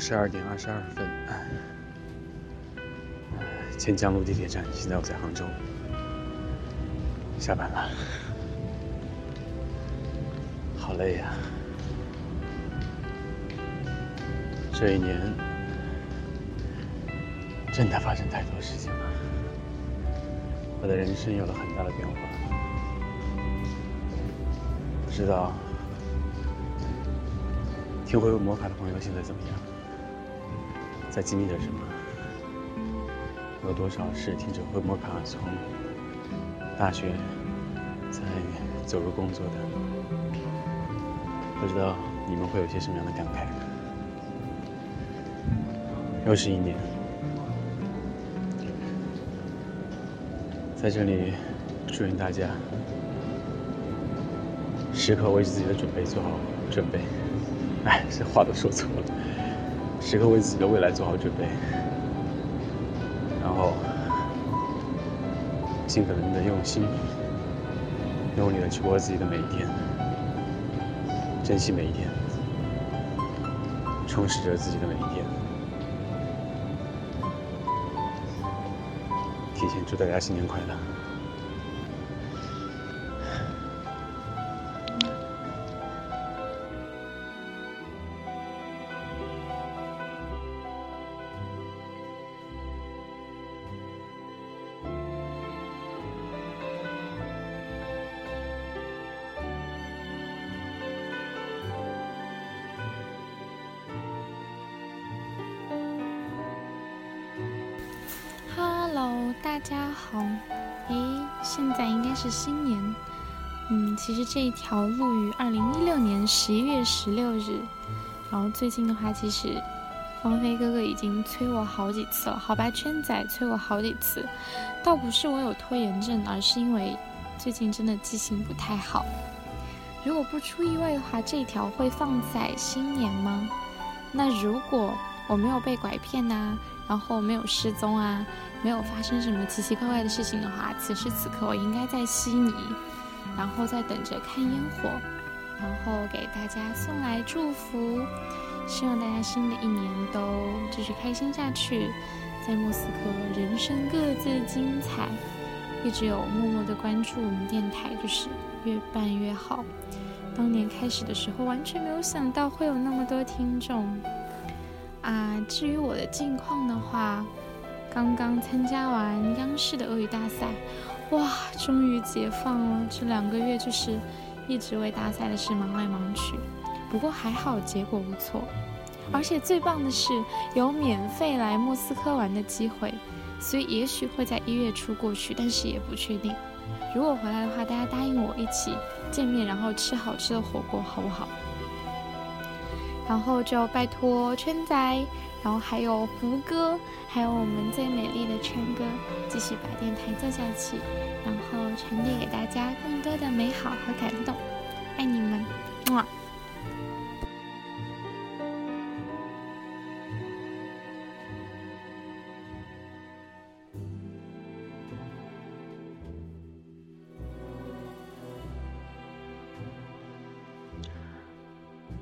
十二点二十二分，钱江路地铁站。现在我在杭州，下班了，好累呀！这一年真的发生太多事情了，我的人生有了很大的变化。不知道听回魔法的朋友现在怎么样？在经历着什么？有多少是听着回魔卡从大学在走入工作的？不知道你们会有些什么样的感慨？又是一年，在这里祝愿大家时刻为自己的准备做好准备。哎，这话都说错了。时刻为自己的未来做好准备，然后尽可能的用心、用力的去过自己的每一天，珍惜每一天，充实着自己的每一天。提前祝大家新年快乐！大家好，诶，现在应该是新年。嗯，其实这一条录于二零一六年十一月十六日。然后最近的话，其实芳菲哥哥已经催我好几次了，好吧，圈仔催我好几次。倒不是我有拖延症，而是因为最近真的记性不太好。如果不出意外的话，这一条会放在新年吗？那如果我没有被拐骗呐，然后没有失踪啊？没有发生什么奇奇怪怪的事情的话，此时此刻我应该在悉尼，然后在等着看烟火，然后给大家送来祝福，希望大家新的一年都继续开心下去，在莫斯科人生各自精彩，一直有默默的关注我们电台，就是越办越好。当年开始的时候，完全没有想到会有那么多听众啊。至于我的近况的话，刚刚参加完央视的俄语大赛，哇，终于解放了！这两个月就是一直为大赛的事忙来忙去，不过还好结果不错，而且最棒的是有免费来莫斯科玩的机会，所以也许会在一月初过去，但是也不确定。如果回来的话，大家答应我一起见面，然后吃好吃的火锅，好不好？然后就拜托圈仔。然后还有胡歌，还有我们最美丽的陈哥，继续把电台做下去，然后传递给大家更多的美好和感动，爱你们，么。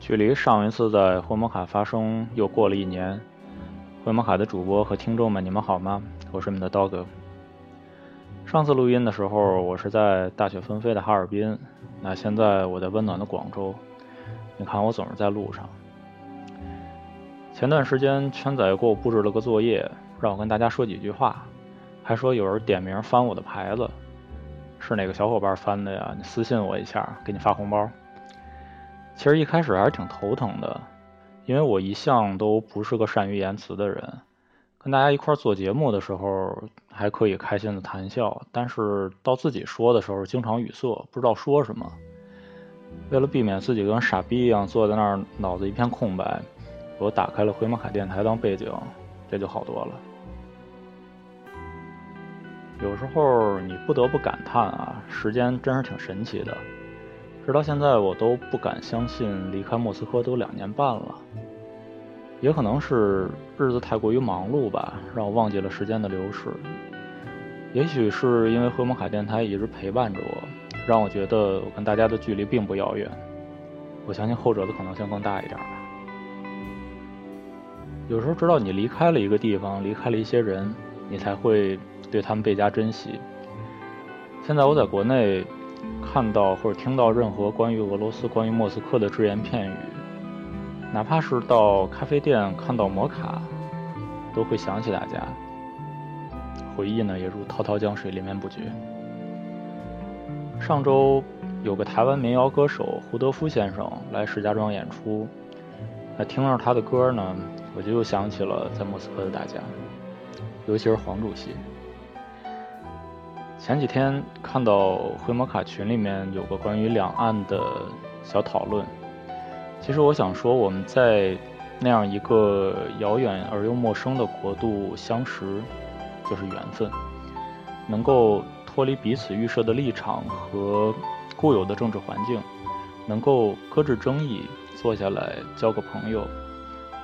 距离上一次在灰摩卡发生又过了一年，灰摩卡的主播和听众们，你们好吗？我是你们的刀哥。上次录音的时候，我是在大雪纷飞的哈尔滨，那现在我在温暖的广州。你看我总是在路上。前段时间圈仔给我布置了个作业，让我跟大家说几句话，还说有人点名翻我的牌子，是哪个小伙伴翻的呀？你私信我一下，给你发红包。其实一开始还是挺头疼的，因为我一向都不是个善于言辞的人，跟大家一块做节目的时候还可以开心的谈笑，但是到自己说的时候经常语塞，不知道说什么。为了避免自己跟傻逼一样坐在那儿脑子一片空白，我打开了回马凯电台当背景，这就好多了。有时候你不得不感叹啊，时间真是挺神奇的。直到现在，我都不敢相信离开莫斯科都两年半了。也可能是日子太过于忙碌吧，让我忘记了时间的流逝。也许是因为赫摩卡电台一直陪伴着我，让我觉得我跟大家的距离并不遥远。我相信后者的可能性更大一点吧。有时候，直到你离开了一个地方，离开了一些人，你才会对他们倍加珍惜。现在我在国内看到或者听到任何关于俄罗斯、关于莫斯科的只言片语，哪怕是到咖啡店看到摩卡，都会想起大家，回忆呢也如滔滔江水连绵不绝。上周有个台湾民谣歌手胡德夫先生来石家庄演出，那听到他的歌呢。我就又想起了在莫斯科的大家，尤其是黄主席。前几天看到回摩卡群里面有个关于两岸的小讨论，其实我想说，我们在那样一个遥远而又陌生的国度相识，就是缘分。能够脱离彼此预设的立场和固有的政治环境，能够搁置争议，坐下来交个朋友。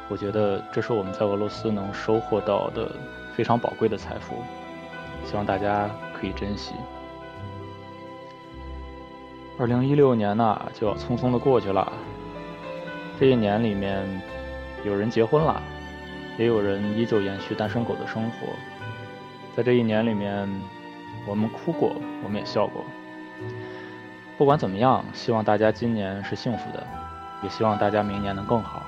我觉得这是我们在俄罗斯能收获到的非常宝贵的财富，希望大家可以珍惜。二零一六年呢，就要匆匆的过去了。这一年里面，有人结婚了，也有人依旧延续单身狗的生活。在这一年里面，我们哭过，我们也笑过。不管怎么样，希望大家今年是幸福的，也希望大家明年能更好。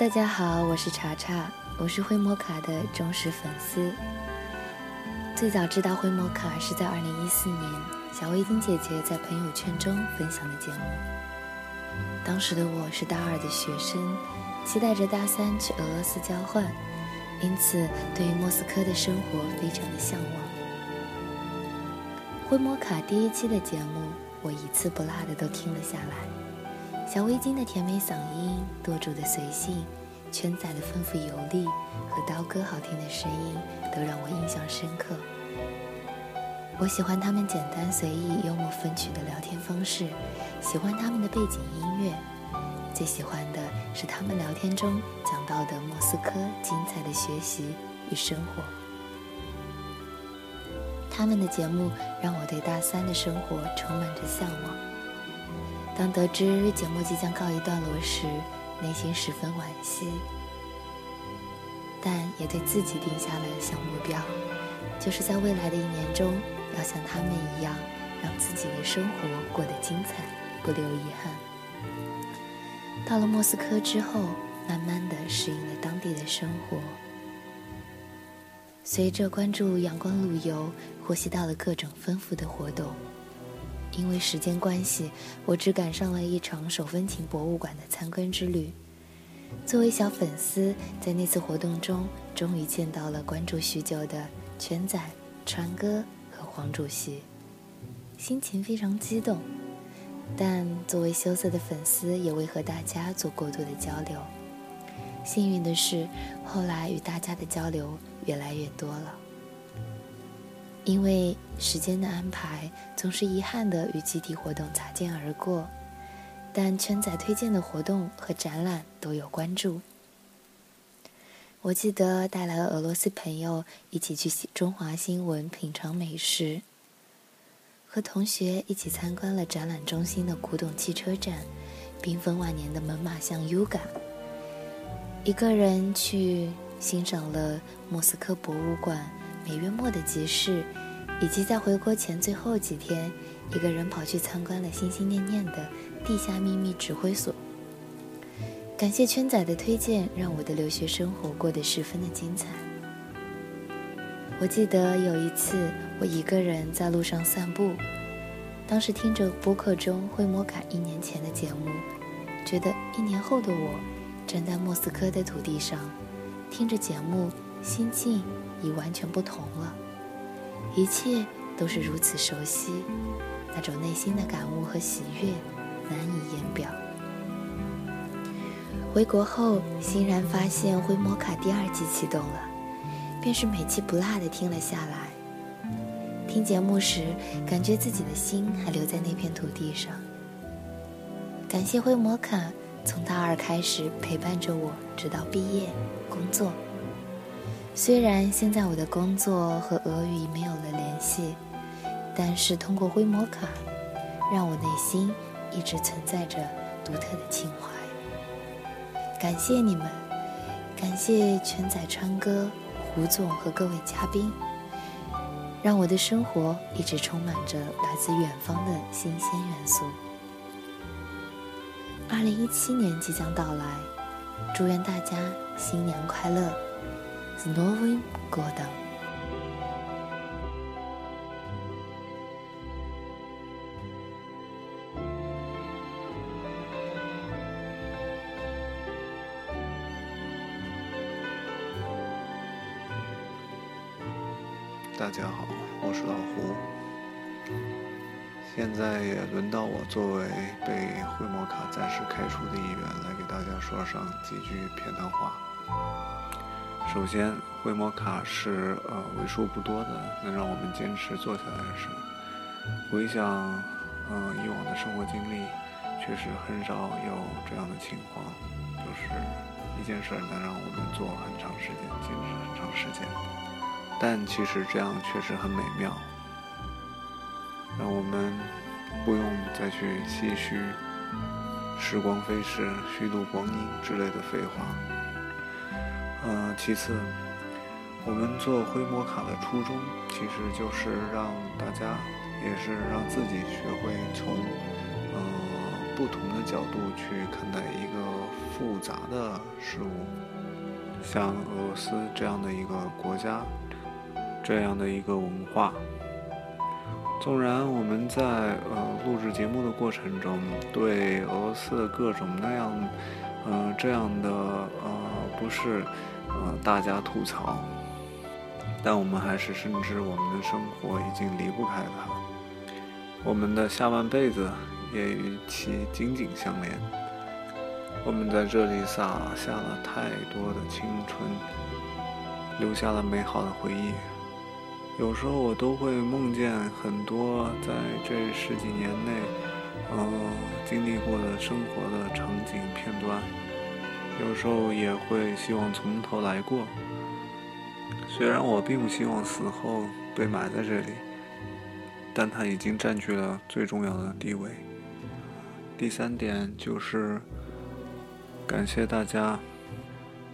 大家好，我是查查，我是灰摩卡的忠实粉丝。最早知道灰摩卡是在2014年，小围巾姐姐在朋友圈中分享的节目。当时的我是大二的学生，期待着大三去俄罗斯交换，因此对于莫斯科的生活非常的向往。灰摩卡第一期的节目，我一次不落的都听了下来。小围巾的甜美嗓音，舵主的随性，圈仔的丰富游历和刀哥好听的声音，都让我印象深刻。我喜欢他们简单随意、幽默风趣的聊天方式，喜欢他们的背景音乐，最喜欢的是他们聊天中讲到的莫斯科精彩的学习与生活。他们的节目让我对大三的生活充满着向往。当得知节目即将告一段落时，内心十分惋惜，但也对自己定下了小目标，就是在未来的一年中，要像他们一样，让自己的生活过得精彩，不留遗憾。到了莫斯科之后，慢慢的适应了当地的生活，随着关注阳光路游，获悉到了各种丰富的活动。因为时间关系，我只赶上了一场手风琴博物馆的参观之旅。作为小粉丝，在那次活动中，终于见到了关注许久的全仔、川哥和黄主席，心情非常激动。但作为羞涩的粉丝，也未和大家做过多的交流。幸运的是，后来与大家的交流越来越多了。因为时间的安排，总是遗憾的与集体活动擦肩而过，但圈仔推荐的活动和展览都有关注。我记得带来了俄罗斯朋友一起去中华新闻品尝美食，和同学一起参观了展览中心的古董汽车展，缤纷万年的猛犸象 yuga 一个人去欣赏了莫斯科博物馆。每月末的集市，以及在回国前最后几天，一个人跑去参观了心心念念的地下秘密指挥所。感谢圈仔的推荐，让我的留学生活过得十分的精彩。我记得有一次，我一个人在路上散步，当时听着播客中灰摩卡一年前的节目，觉得一年后的我站在莫斯科的土地上，听着节目，心境。已完全不同了，一切都是如此熟悉，那种内心的感悟和喜悦难以言表。回国后，欣然发现《灰摩卡》第二季启动了，便是每期不落的听了下来。听节目时，感觉自己的心还留在那片土地上，感谢灰摩卡从大二开始陪伴着我，直到毕业工作。虽然现在我的工作和俄语没有了联系，但是通过灰摩卡，让我内心一直存在着独特的情怀。感谢你们，感谢全仔川哥、胡总和各位嘉宾，让我的生活一直充满着来自远方的新鲜元素。二零一七年即将到来，祝愿大家新年快乐！Z Novim Godam。大家好，我是老胡。现在也轮到我作为被灰摩卡暂时开除的一员，来给大家说上几句片段话。首先，灰摩卡是呃为数不多的能让我们坚持做下来的事。回想呃以往的生活经历，确实很少有这样的情况，就是一件事能让我们做很长时间，坚持很长时间。但其实这样确实很美妙，让我们不用再去唏嘘“时光飞逝，虚度光阴”之类的废话。呃，其次，我们做灰摩卡的初衷，其实就是让大家，也是让自己学会从呃不同的角度去看待一个复杂的事物，像俄罗斯这样的一个国家。这样的一个文化，纵然我们在呃录制节目的过程中，对俄罗斯的各种那样，呃这样的呃不是呃大家吐槽，但我们还是深知我们的生活已经离不开它，我们的下半辈子也与其紧紧相连。我们在这里洒下了太多的青春，留下了美好的回忆。有时候我都会梦见很多在这十几年内，呃，经历过的生活的场景片段。有时候也会希望从头来过。虽然我并不希望死后被埋在这里，但它已经占据了最重要的地位。第三点就是感谢大家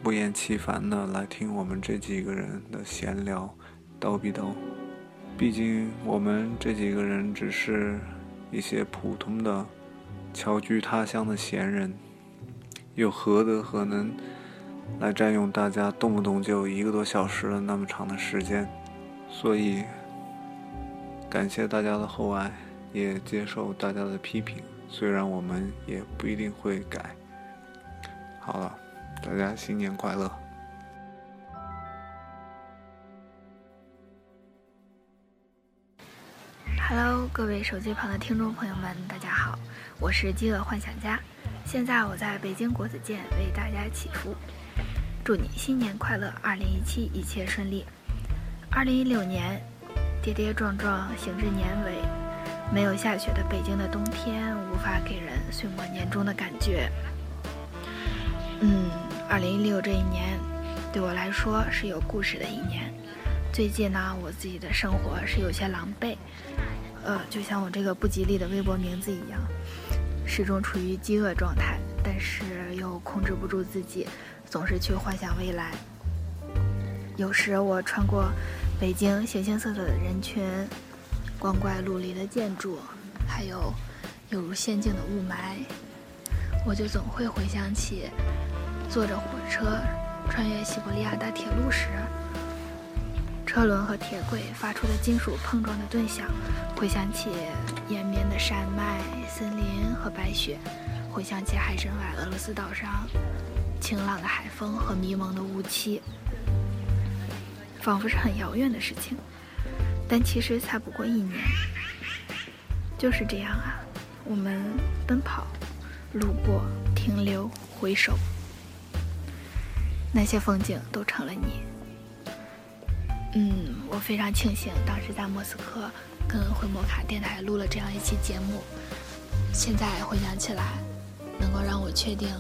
不厌其烦的来听我们这几个人的闲聊。叨逼叨，毕竟我们这几个人只是一些普通的侨居他乡的闲人，又何德何能来占用大家动不动就一个多小时的那么长的时间？所以，感谢大家的厚爱，也接受大家的批评，虽然我们也不一定会改。好了，大家新年快乐！Hello，各位手机旁的听众朋友们，大家好，我是饥饿幻想家，现在我在北京国子监为大家祈福，祝你新年快乐，二零一七一切顺利。二零一六年跌跌撞撞行至年尾，没有下雪的北京的冬天无法给人岁末年终的感觉。嗯，二零一六这一年对我来说是有故事的一年。最近呢，我自己的生活是有些狼狈。呃，就像我这个不吉利的微博名字一样，始终处于饥饿状态，但是又控制不住自己，总是去幻想未来。有时我穿过北京形形色色的人群，光怪陆离的建筑，还有犹如仙境的雾霾，我就总会回想起坐着火车穿越西伯利亚大铁路时。车轮和铁轨发出的金属碰撞的顿响，回想起延绵的山脉、森林和白雪，回想起海参崴俄罗斯岛上晴朗的海风和迷蒙的雾气，仿佛是很遥远的事情，但其实才不过一年。就是这样啊，我们奔跑、路过、停留、回首，那些风景都成了你。嗯，我非常庆幸当时在莫斯科跟灰摩卡电台录了这样一期节目。现在回想起来，能够让我确定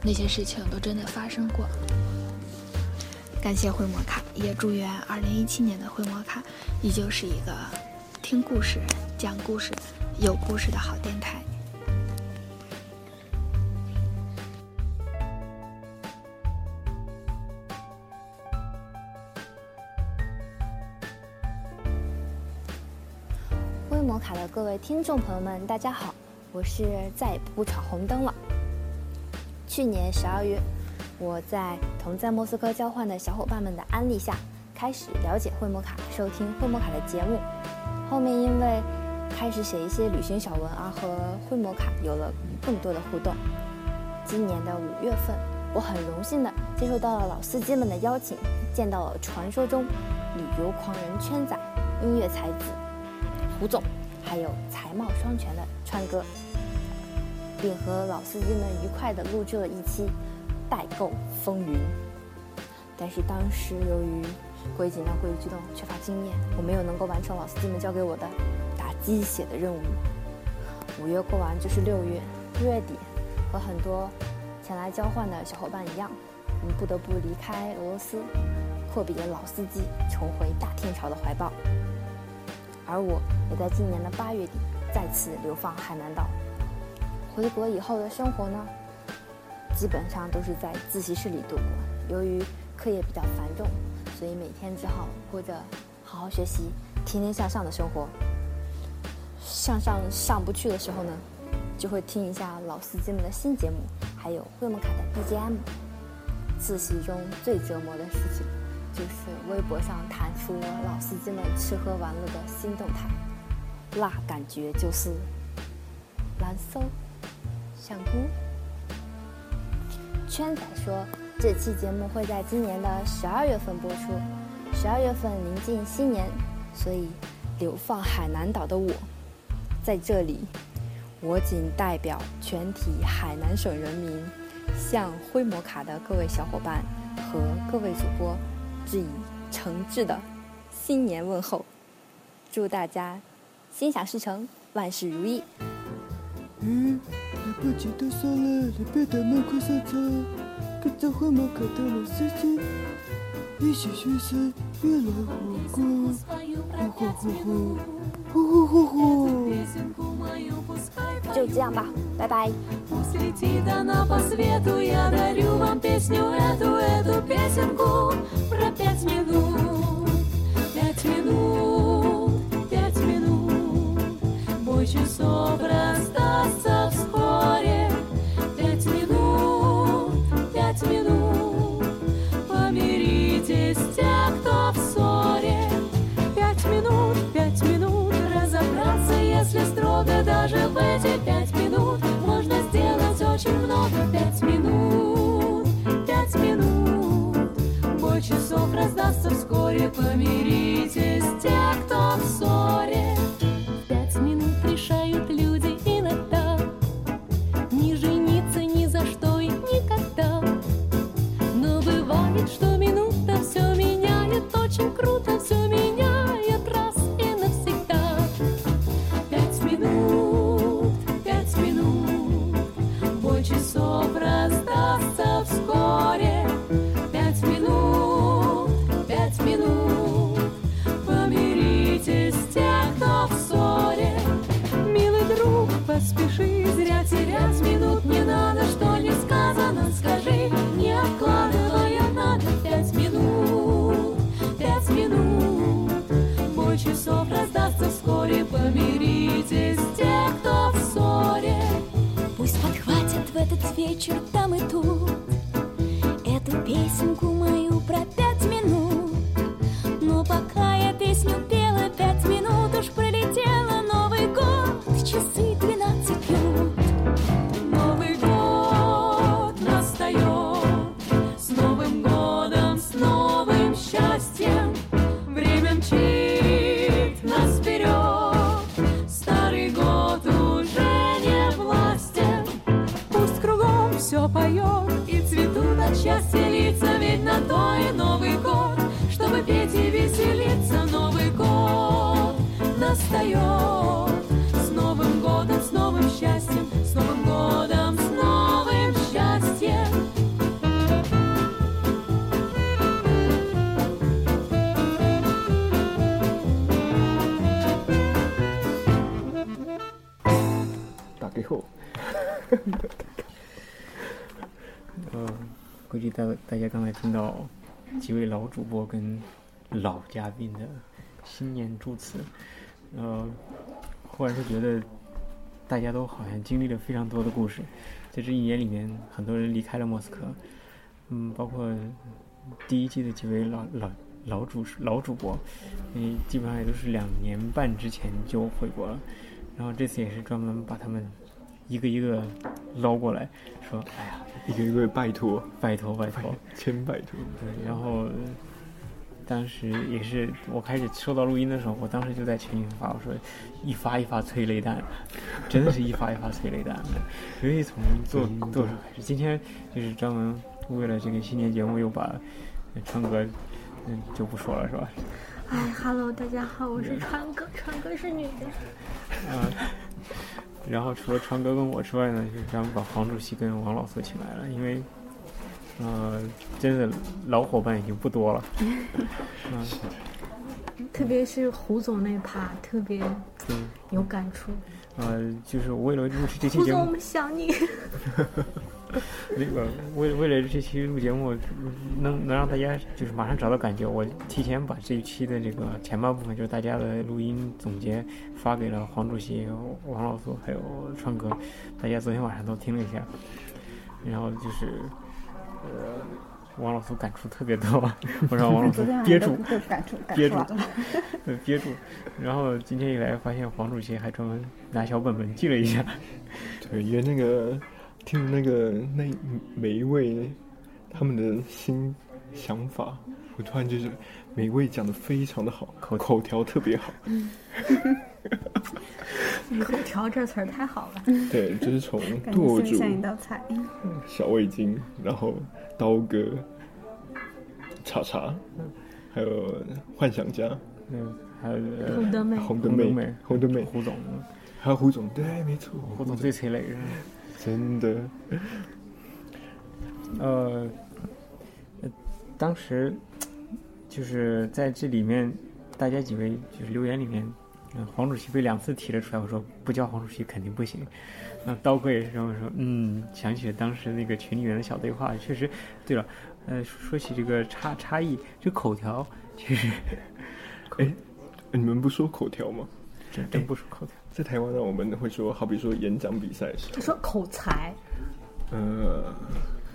那些事情都真的发生过。感谢灰摩卡，也祝愿2017年的灰摩卡依旧是一个听故事、讲故事、有故事的好电台。各位听众朋友们，大家好，我是再也不闯红灯了。去年十二月，我在同在莫斯科交换的小伙伴们的安利下，开始了解惠摩卡，收听惠摩卡的节目。后面因为开始写一些旅行小文，而和惠摩卡有了更多的互动。今年的五月份，我很荣幸的接受到了老司机们的邀请，见到了传说中旅游狂人圈仔、音乐才子胡总，还有才貌双全的川哥，并和老司机们愉快地录制了一期代购风云。但是当时由于过于紧张、过于激动，缺乏经验，我没有能够完成老司机们交给我的打鸡血的任务。五月过完就是六月，六月底，和很多前来交换的小伙伴一样，我们不得不离开俄罗斯，阔别老司机，重回大天朝的怀抱。而我也在今年的八月底再次流放海南岛。回国以后的生活呢，基本上都是在自习室里度过。由于课业比较繁重，所以每天只好过着好好学习、天天向上的生活。向上上不去的时候呢，就会听一下老司机们的新节目，还有惠梦卡的 BGM。自习中最折磨的事情，就是微博上弹出老司机们吃喝玩乐的新动态，那感觉就是难受，想哭。圈仔说，这期节目会在今年的十二月份播出。十二月份临近新年，所以流放海南岛的我，在这里，我仅代表全体海南省人民，向灰摩卡的各位小伙伴和各位主播致以诚挚的新年问候，祝大家心想事成，万事如意。嗯，来不及多说了，来别的门快上车，跟着灰摩卡的老司机一起学习 песню свою протяну. Тетяна, бай-бай. Пусть летит она по свету, я дарю вам песню эту, эту песенку про пять минут. Пять минут, пять минут, бой часов расстаться вскоре. Строго даже в эти пять минут можно сделать очень много. Пять минут, пять минут, бой часов раздастся вскоре, помиритесь те, кто в ссоре. Пять минут решают люди иногда не жениться ни за что и никогда. Но бывает, что минута все меняет очень круто, все меняет вскоре, помиритесь те, кто в ссоре. Пусть подхватят в этот вечер там и тут Эту песенку мою 几位老主播跟老嘉宾的新年祝词，呃，忽然是觉得大家都好像经历了非常多的故事，在这一年里面，很多人离开了莫斯科，嗯，包括第一季的几位老老老主老主播，嗯，基本上也都是两年半之前就回国了，然后这次也是专门把他们一个一个捞过来，说，哎呀，一个一个拜托，拜托拜托，千拜托。对，然后当时也是我开始收到录音的时候，我当时就在群里发，我说一发一发催泪弹，真的是一发一发催泪弹。尤其从做做手开始，今天就是专门为了这个新年节目，又把川哥嗯就不说了是吧？哎，Hello，大家好，我是川哥，川哥是女的。啊，然后除了川哥跟我之外呢，就是咱们把黄主席跟王老师请来了，因为，呃，真的老伙伴已经不多了。嗯，特别是胡总那趴特别对，有感触。呃，就是为了录制这期节目胡总，我，们想你。那个为为了这期录节目，能能让大家就是马上找到感觉，我提前把这一期的这个前半部分，就是大家的录音总结发给了黄主席、王老苏还有川哥，大家昨天晚上都听了一下，然后就是呃，王老苏感触特别多，我让王老苏 憋住憋住憋住。然后今天一来，发现黄主席还专门拿小本本记了一下。对，因为那个听那个那每一位他们的新想法，我突然就是每一位讲的非常的好，口口条特别好。口条这词儿太好了。对，就是从感觉舵主、像像一道菜。小味精，然后刀哥、茶茶，还有幻想家，嗯，还有红灯妹红灯妹、红灯妹，胡总，还有胡总，对，没错，胡总最催泪人。真的，呃，呃当时就是在这里面，大家几位就是留言里面，嗯、黄主席被两次提了出来，我说不叫黄主席肯定不行。那刀哥也是这么说，嗯，想起了当时那个群里面的小对话，确实，对了，呃，说说起这个差差异，这口条其实哎，你们不说口条吗？真真不说口条。在台湾呢，我们会说，好比说演讲比赛。的时候，他说口才，呃，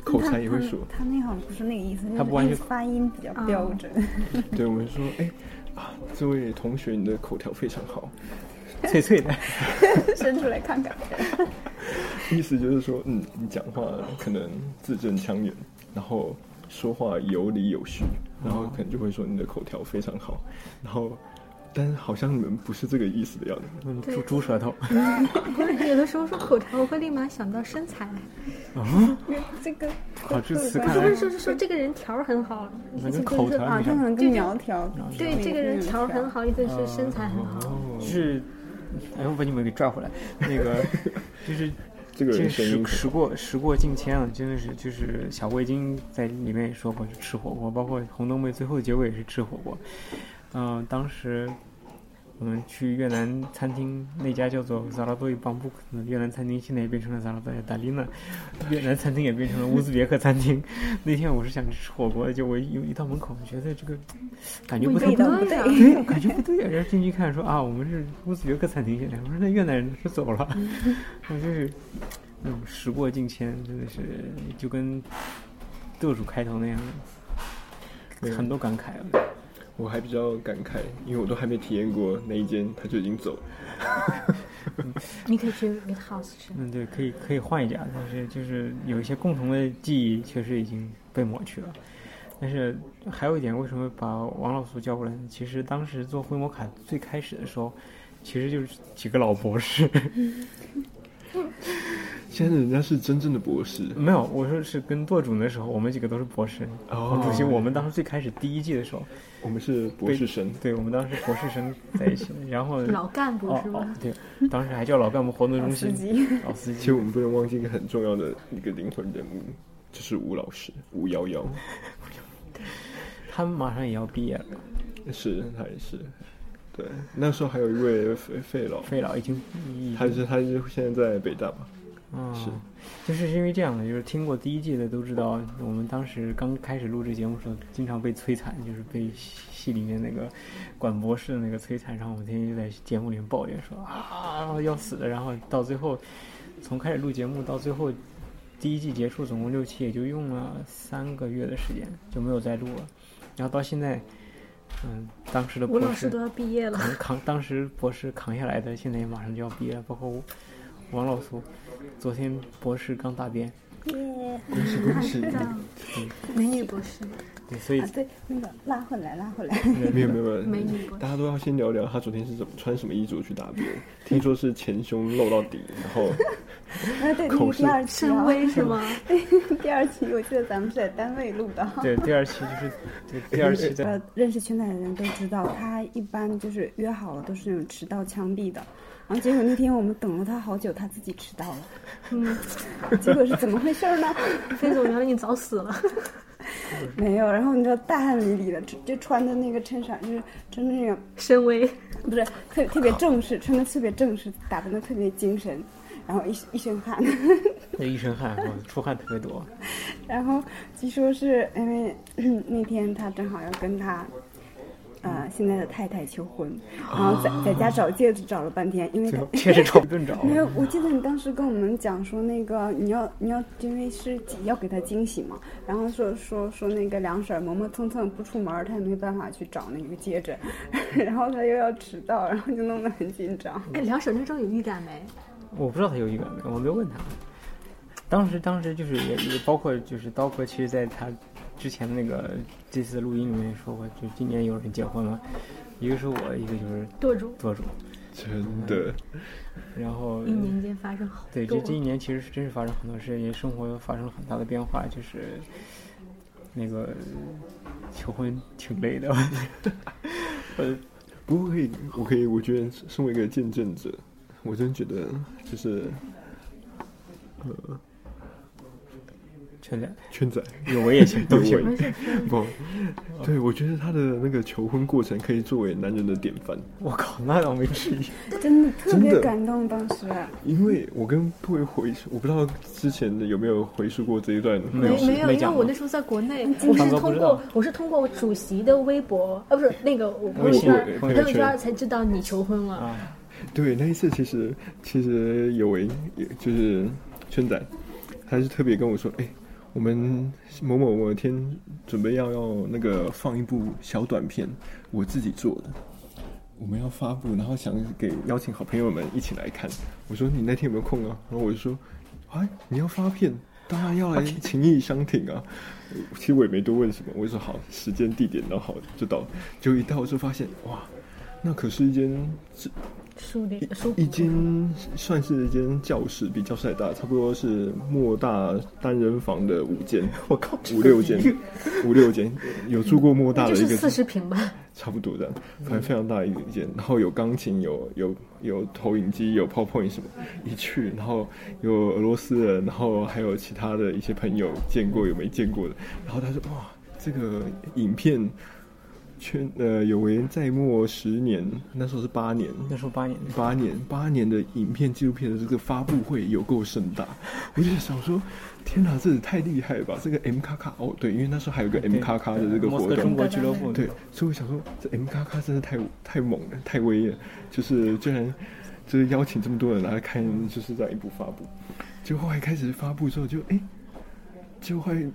口才也会说，他那好像不是那个意思，他不完全发音比较标准。对我们说，哎啊，这位同学，你的口条非常好，脆脆的，伸出来看看。意思就是说，嗯，你讲话可能字正腔圆，然后说话有理有序，然后可能就会说你的口条非常好，然后，但是好像你们不是这个意思的样子。嗯，猪猪舌头。不是有的时候说口条，我会立马想到身材。啊，这个好，这词不看来是说是说这个人条儿很好，那跟口条啊，你看他可能跟苗条。对这个人条儿很好，意思是身材很好。就是，哎，我把你们给拽回来。那个 就是这个这时时过时过境迁了，真的是就是小味精在里面也说过是吃火锅，包括红灯妹最后结尾也是吃火锅。嗯、当时我们去越南餐厅，那家叫做扎拉多伊邦布克的越南餐厅，现在也变成了扎拉多伊达林了。越南餐厅也变成了乌兹别克餐厅。那天我是想吃火锅的，就我一一到门口，觉得这个感觉不太对 对，感觉不对。然后进去看说啊，我们是乌兹别克餐厅现在，我说那越南人是走了，我就是嗯，时过境迁，真的是就跟舵主开头那样，很多感慨了。我还比较感慨，因为我都还没体验过那一间，他就已经走了。你可以去 Meat House 吃。嗯，对，可以可以换一家，但是就是有一些共同的记忆确实已经被抹去了。但是还有一点，为什么把王老苏叫过来呢？其实当时做灰魔卡最开始的时候，其实就是几个老博士。现在人家是真正的博士，没有，我说是跟舵主那时候，我们几个都是博士。哦。黄主席，我们当时最开始第一季的时候，我们是博士生，对，我们当时博士生在一起，然后老干部哦是吗哦，对，当时还叫老干部活动中心。老司机。老司机。其实我们不能忘记一个很重要的一个灵魂人物，就是吴老师吴瑶瑶，他们马上也要毕业了，是他也是，对，那时候还有一位费费老，费老已经已他是他是现在在北大吧？嗯，是，就是因为这样的，就是听过第一季的都知道，我们当时刚开始录制节目的时候，经常被摧残，就是被戏戏里面那个管博士的那个摧残，然后我们天天就在节目里面抱怨说啊要死了，然后到最后从开始录节目到最后第一季结束，总共六期，也就用了三个月的时间就没有再录了，然后到现在，嗯，当时的吴博士老师都要毕业了，扛扛，当时博士扛下来的，现在也马上就要毕业了，包括王老苏，昨天博士刚答辩，耶，恭喜恭喜！美女博士，对，所以啊，对，那个拉回来，拉回来。没有没有没有，美女博士大家都要先聊聊他昨天是怎么穿什么衣着去答辩。听说是前胸露到底，然后啊，对，那口是个第二期深啊，威是吗？第二期我记得咱们是在单位录的。对第二期就是对第二期在 呃，认识圈仔的人都知道，他一般就是约好了都是那种迟到枪毙的。然后结果那天我们等了他好久，他自己迟到了。嗯，结果是怎么回事呢？飞总，原来你早死了。没有，然后你知道大汗淋漓的，就就穿的那个衬衫，就是穿的那种深 V，，不是特特别正式，穿的特别正式，打扮的特别精神，然后一一身汗。那一身汗，我出汗特别多。然后据说是因为那天他正好要跟他呃现在的太太求婚，然后在在家找戒指找了半天，因为他最后确实找不顿找。没有，我记得你当时跟我们讲说那个你要你要因为是要给他惊喜嘛，然后说说说那个梁婶儿磨磨蹭蹭不出门儿，他也没办法去找那个戒指，然后他又要迟到，然后就弄得很紧张。哎，梁婶那时候有预感没？我不知道他有预感没，我没有问他。当时当时就是也也包括就是刀哥，其实在他之前的那个这次录音里面说过，就今年有人结婚了，一个是我，一个就是舵主，舵主。真的，然后一年间发生好对，就这这一年其实是真是发生很多事，也生活发生了很大的变化，就是那个求婚挺累的。呃，不过可以，我可以，我觉得身为一个见证者，我真觉得就是，呃，圈仔，圈仔有为也行，都行。有为不，对我觉得他的那个求婚过程可以作为男人的典范。我靠，那倒没至于。真的特别感动，当时。因为我跟各位回，我不知道之前的有没有回溯过这一段没没有，因为我那时候在国内，今我是通过我是通过主席的微博，啊不是那个我朋友圈朋友圈才知道你求婚了。啊，对，那一次其实其实有为就是圈仔，他是特别跟我说，哎、我们某某某天准备要要那个放一部小短片，我自己做的，我们要发布，然后想给邀请好朋友们一起来看。我说你那天有没有空啊？然后我就说，哎，你要发片，当然要来 情谊相挺啊。其实我也没多问什么，我就说好，时间地点然后好就到，结果一到就发现哇，那可是一间书店书一间算是一间教室，比教室还大，差不多是莫大单人房的五间，我靠，五六间，五六间，有住过莫大的一个，四十平吧。差不多这样，反正非常大一个间，然后有钢琴，有有有投影机，有 PowerPoint 什么，一去，然后有俄罗斯人，然后还有其他的一些朋友见过有没见过的，然后他说哇，这个影片圈呃有为在末十年，那时候是八年，那时候八年，八年八年的影片纪录片的这个发布会有够盛大，我就想说，天哪，这也太厉害了吧！这个 M 卡卡哦，对，因为那时候还有个 M 卡卡的这个活动，中国俱乐部，对，所以我想说，这 M 卡卡真的太太猛了，太威了，就是居然就是邀请这么多人来看，就是这样一部发布，结果后来开始发布之后就，哎，就会。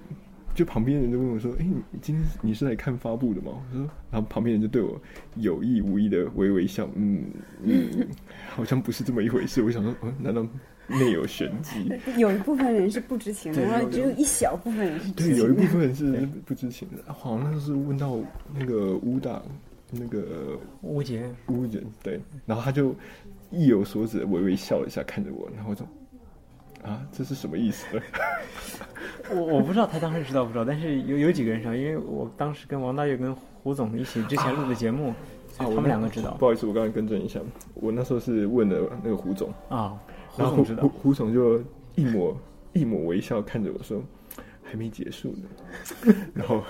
就旁边人就问我说：“哎、你今天你是来看发布的吗？”我说，然后旁边人就对我有意无意的微微笑，嗯嗯，好像不是这么一回事。我想说，嗯，难道内有玄机？有一部分人是不知情的，对然后只有一小部分人是知对，情的。有一部分人是不知情的。好像是问到那个乌大那个乌杰，乌杰对，然后他就意有所指的微微笑了一下，看着我，然后我说：“啊，这是什么意思？” 我我不知道他当时知道不知道，但是有有几个人知道，因为我当时跟王大岳跟胡总一起之前录的节目，啊，他们两个知道不好意思，我刚才更正一下，我那时候是问的那个胡总，啊，胡然后总知道胡，胡总就一抹一抹微笑看着我说：“还没结束呢。”然后，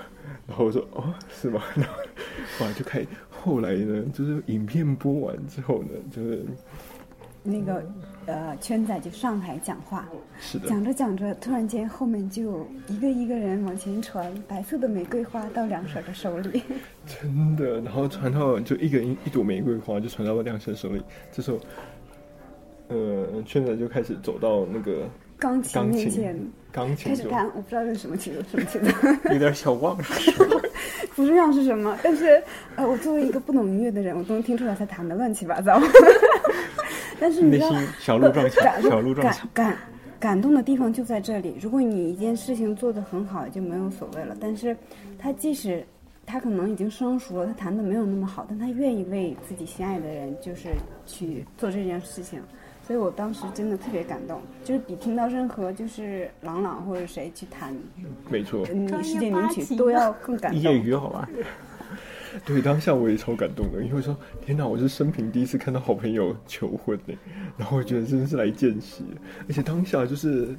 然后我说：“哦，是吗？” 然后后来就开，后来呢，就是影片播完之后呢，就是那个呃圈仔就上台讲话，是的，讲着讲着，突然间后面就一个一个人往前传白色的玫瑰花到梁婶的手里，真的，然后传到就一个人一朵玫瑰花就传到梁婶手里，这时候，呃，圈仔就开始走到那个钢琴面前，钢琴开始弹，我不知道这是什么曲子，什么曲子，有点小忘了。不知道是什么，但是呃，我作为一个不懂音乐的人，我都能听出来他弹的乱七八糟。但是你知道，小鹿撞墙，小鹿撞墙。感感感动的地方就在这里。如果你一件事情做得很好，就没有所谓了。但是他即使他可能已经生疏了，他弹的没有那么好，但他愿意为自己心爱的人，就是去做这件事情。所以我当时真的特别感动，就是比听到任何就是郎朗或者谁去弹没错，嗯世界名曲都要更感动业动。余好吧？对，当下我也超感动的，因为说天哪，我是生平第一次看到好朋友求婚呢，然后我觉得真的是来见习，而且当下就是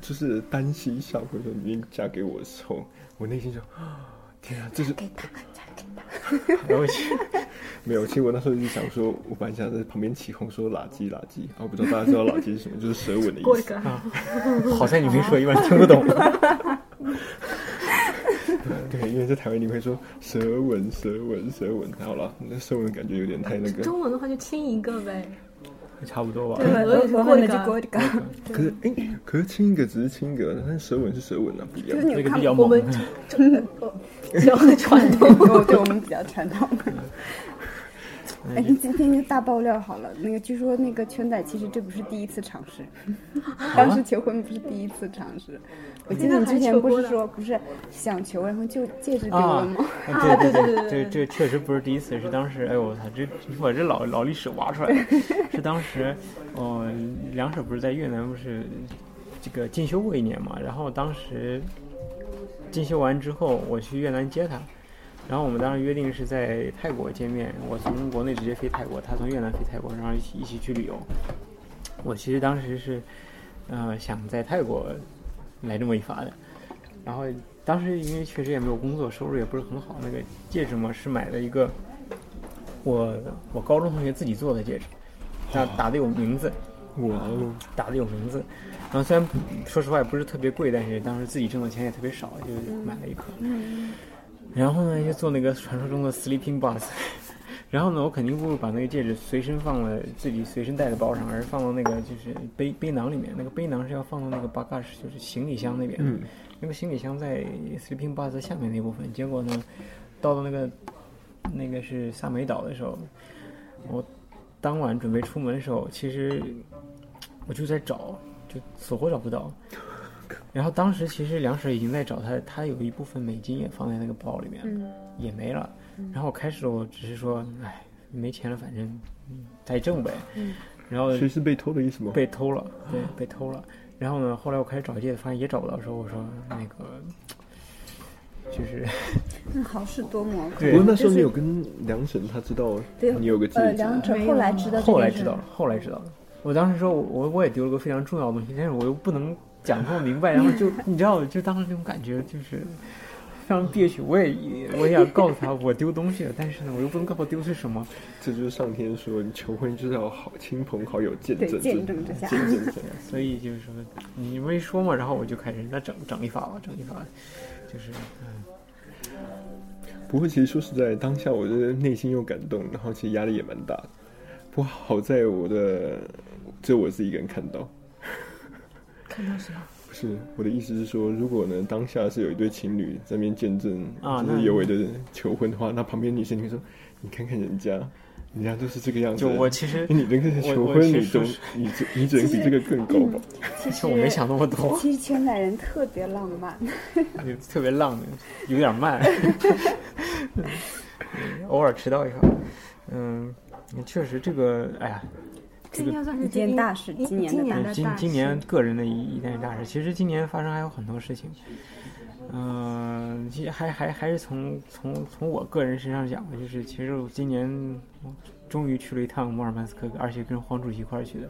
就是单膝下跪说你嫁给我的时候，我内心就啊天啊，这是给他，嫁给他。然后去没有，其实我那时候就想说，我本来想在旁边起哄说垃圾垃圾，然后不知道大家知道垃圾是什么，就是舌吻的意思。啊，好像你没说，一般听不懂。对，因为在台湾你会说舌吻舌吻舌吻，好了，那舌吻感觉有点太那个。中文的话就亲一个呗。差不多吧。对我也是我过一个们就过一个，可是哎、可是亲一个只是亲一个，但是舌吻是舌吻啊，不一样就是。你有看那个比较猛我们。比较传统。过，对我们比较传统。哎，今天就大爆料好了。那个据说那个圈仔其实这不是第一次尝试，当时求婚不是第一次尝试。我记得你之前不是说不是想求，然后就戒指丢了吗？啊，对对对对这这确实不是第一次，是当时，哎呦我操，这你把这老老历史挖出来了，是当时，哦，两手不是在越南不是这个进修过一年嘛，然后当时进修完之后，我去越南接她，然后我们当时约定是在泰国见面，我从国内直接飞泰国，他从越南飞泰国，然后一起一起去旅游。我其实当时是，呃，想在泰国来这么一发的，然后当时因为确实也没有工作，收入也不是很好，那个戒指嘛是买了一个我我高中同学自己做的戒指，那打的有名字，哇哦，打的有名字。然后虽然说实话也不是特别贵，但是当时自己挣的钱也特别少，就买了一颗。然后呢，就做那个传说中的 sleeping bus。然后呢，我肯定不会把那个戒指随身放了自己随身带的包上，而是放到那个就是背背囊里面。那个背囊是要放到那个 bagage，就是行李箱那边。嗯，那个行李箱在 sleeping bus 下面那部分。结果呢，到了那个那个是萨美岛的时候，我当晚准备出门的时候，其实我就在找，就死活找不到。然后当时其实梁婶已经在找他，他有一部分美金也放在那个包里面，嗯也没了。然后开始我只是说，哎，没钱了，反正嗯再挣呗。然后所以是被偷的意思吗？被偷了，对，被偷了。然后呢，后来我开始找戒指，发现也找不到的时候，我说那个就是 那好事多磨。对不过那时候你有跟梁婶，他知道对你有个戒呃，指，梁者后来知道后来知道了，后来知道了。我当时说我我我也丢了个非常重要的东西，但是我又不能讲不明白，然后就 你知道，就当时那种感觉就是非常憋屈。我也我也想告诉他我丢东西了，但是呢，我又不能告诉他丢是什么。这就是上天说你求婚就是要好亲朋好友见证见证之下见证者。所以就是说你没说嘛，然后我就开始那整整一发吧，整一发，就是嗯。不过其实说实在，当下我的内心又感动，然后其实压力也蛮大的。不过好在我的只有我自己一个人看到。看到什么？不是我的意思是说，如果呢当下是有一对情侣在那边见证啊就是有为的求婚的话，那旁边女生就会说：“你看看人家，人家都是这个样子。”就我其实 你这个求婚，你总其实是你只你只能比这个更高吧？其实我没想那么多，其实圈仔人特别浪漫，特别浪，有点慢，嗯偶尔迟到一下。嗯，确实这个，哎呀，这应该算是一件大事今年的大事今今年个人的一一件大事。其实今年发生还有很多事情，嗯、其实还还还是从从从我个人身上讲吧，就是其实我今年我终于去了一趟摩尔曼斯克，而且跟黄主席一块儿去的。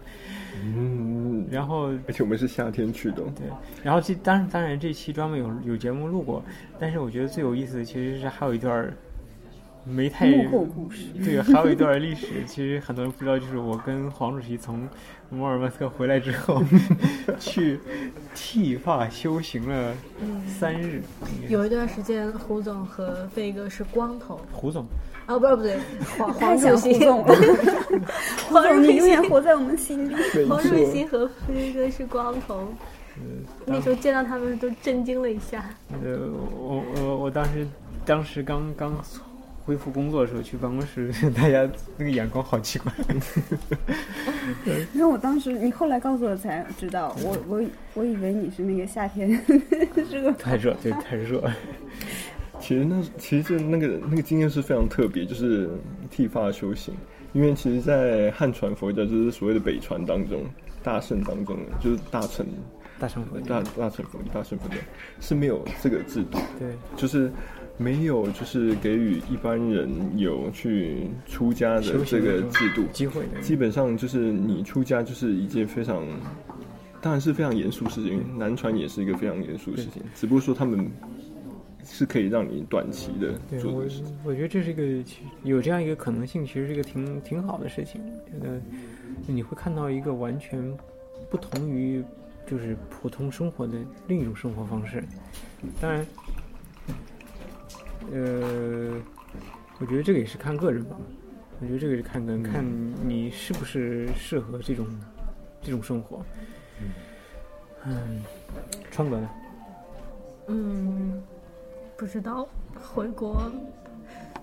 嗯，然后而且我们是夏天去的哦，对，然后这当然当然这期专门有有节目录过，但是我觉得最有意思的其实是还有一段儿没太幕后故事对，还有一段历史，其实很多人不知道，就是我跟黄主席从摩尔曼斯克回来之后，去剃发修行了三日。有一段时间，胡总和飞哥是光头。胡总，啊，不是不对，黄 黄主席，胡总黄主总，你永远活在我们心里。黄主席和飞哥是光头。那时候见到他们都震惊了一下。呃，我我我当时当时刚刚恢复工作的时候去办公室，大家那个眼光好奇怪。因为我当时，你后来告诉我才知道，我我我以为你是那个夏天 是个太热，对，太热。其实那其实这那个那个经验是非常特别，就是剃发修行。因为其实，在汉传佛教就是所谓的北传当中，大圣当中，就是大乘大乘佛大大乘佛大乘佛教是没有这个制度，对，就是没有就是给予一般人有去出家的这个制度机会的基本上就是你出家就是一件非常，当然是非常严肃的事情，南传也是一个非常严肃的事情，只不过说他们是可以让你短期的我做的事情。，我觉得这是一个其有这样一个可能性，其实是一个挺挺好的事情。觉得你会看到一个完全不同于就是普通生活的另一种生活方式。当然，呃，我觉得这个也是看个人吧。我觉得这个是看个人，看你是不是适合这种这种生活。嗯，川哥呢？嗯，不知道回国，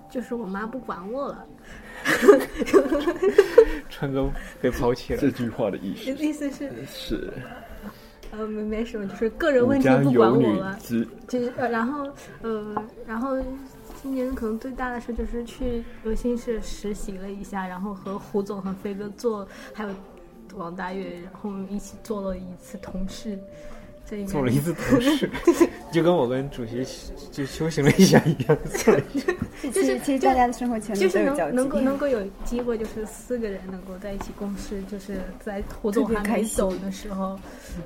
就是我妈不管我了。川哥被抛弃了。这句话的意思 意思是，是呃，没没什么，就是个人问题不管我了。就是呃，然后呃，然后今年可能最大的事就是去游心室实习了一下，然后和胡总和飞哥做，还有王大悦，然后一起做了一次同事。做了一次同事，就跟我跟主席就修行了一下一样，做了一次就是其实大家的生活圈就是能能够能够有机会，就是四个人能够在一起共事，就是在胡总还没走的时候，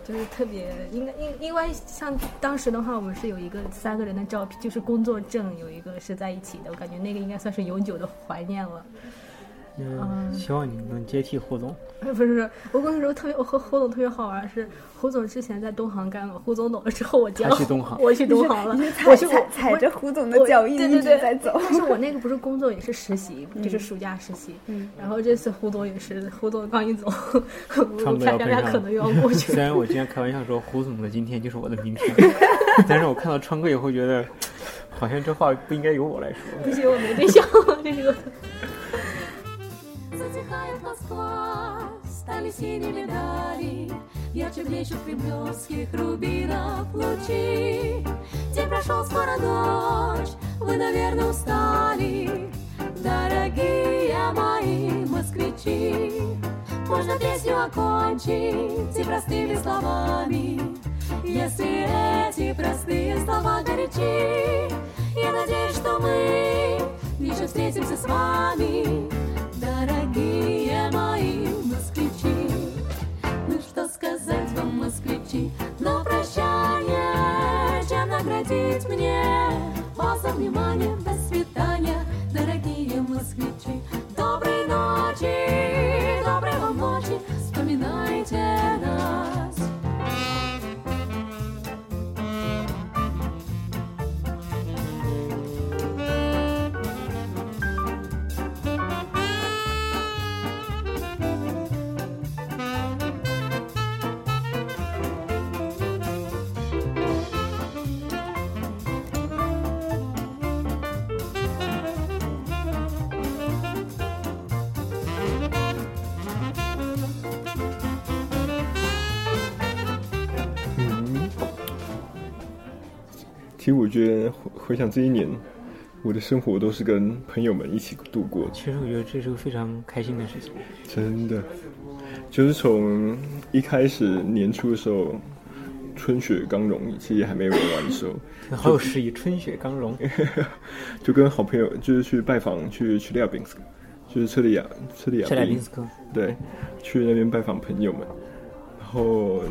就是特别应该因因为像当时的话，我们是有一个三个人的照片，就是工作证有一个是在一起的，我感觉那个应该算是永久的怀念了。嗯，希望你能接替胡总。哎，不是不是，我跟你说特别，我和胡总特别好玩是，胡总之前在东航干过，胡总走了之后，我接了去东航 我去东航了，踩我去踩踩着胡总的脚印一直对对对在走但是我那个不是 工作，也是实习，就是暑假实习。嗯然后这次胡总也是，胡总刚一走，差不多我咱要跟上俩可能又要过 去虽然我今天开玩笑说胡总的今天就是我的明天，但是我看到川哥以后觉得，好像这话不应该由我来说。不行，我没对象，这是个。Затихает Москва, стали синими дали, Ярче блещут кремлевских рубинов лучи. День прошел, скоро ночь, вы, наверное, устали, Дорогие мои москвичи. Можно песню окончить и простыми словами, Если эти простые слова горячи. Я надеюсь, что мы еще встретимся с вами, что сказать вам, москвичи, на прощание, чем наградить мне вас за внимание, до свидания, дорогие москвичи. Доброй ночи, доброй вам ночи, вспоминайте нас. 其实我觉得回回想这一年，我的生活都是跟朋友们一起度过。的。其实我觉得这是个非常开心的事情。真的，就是从一开始年初的时候，春雪刚融，其实也还没有融完的时候，好有诗意，春雪刚融，就跟好朋友就是去拜访去去利亚宾斯克，就是车里亚车里亚车里亚宾斯克对，去那边拜访朋友们，然后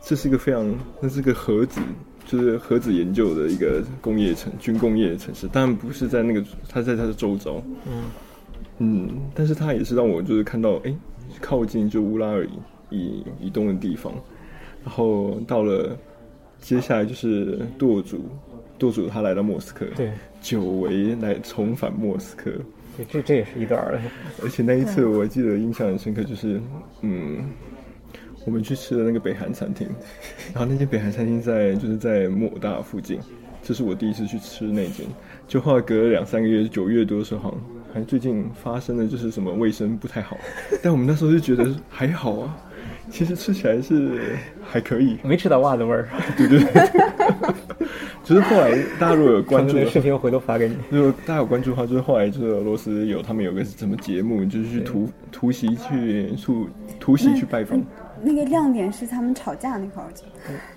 这是一个非常，那是个盒子就是核子研究的一个工业城、军工业城市，当然不是在那个，它在它的周遭。嗯嗯，但是它也是让我就是看到，哎，靠近就乌拉尔以以以东的地方，然后到了接下来就是舵主，舵主他来到莫斯科，对，久违来重返莫斯科，对，这这也是一段。而且那一次我记得印象很深刻，就是嗯，我们去吃的那个北韩餐厅，然后那间北韩餐厅在就是在莫尔大附近，这是我第一次去吃那间。就后来隔了两三个月，九月多的时候，好像好像最近发生的就是什么卫生不太好，但我们那时候就觉得还好啊，其实吃起来是还可以，没吃到袜子味儿。对对对。就 是后来大家如果有关注那个视频，我回头发给你。如果大家有关注的话，就是后来就是俄罗斯有他们有个什么节目，就是去突突袭去突突袭去拜访。那个亮点是他们吵架那块儿，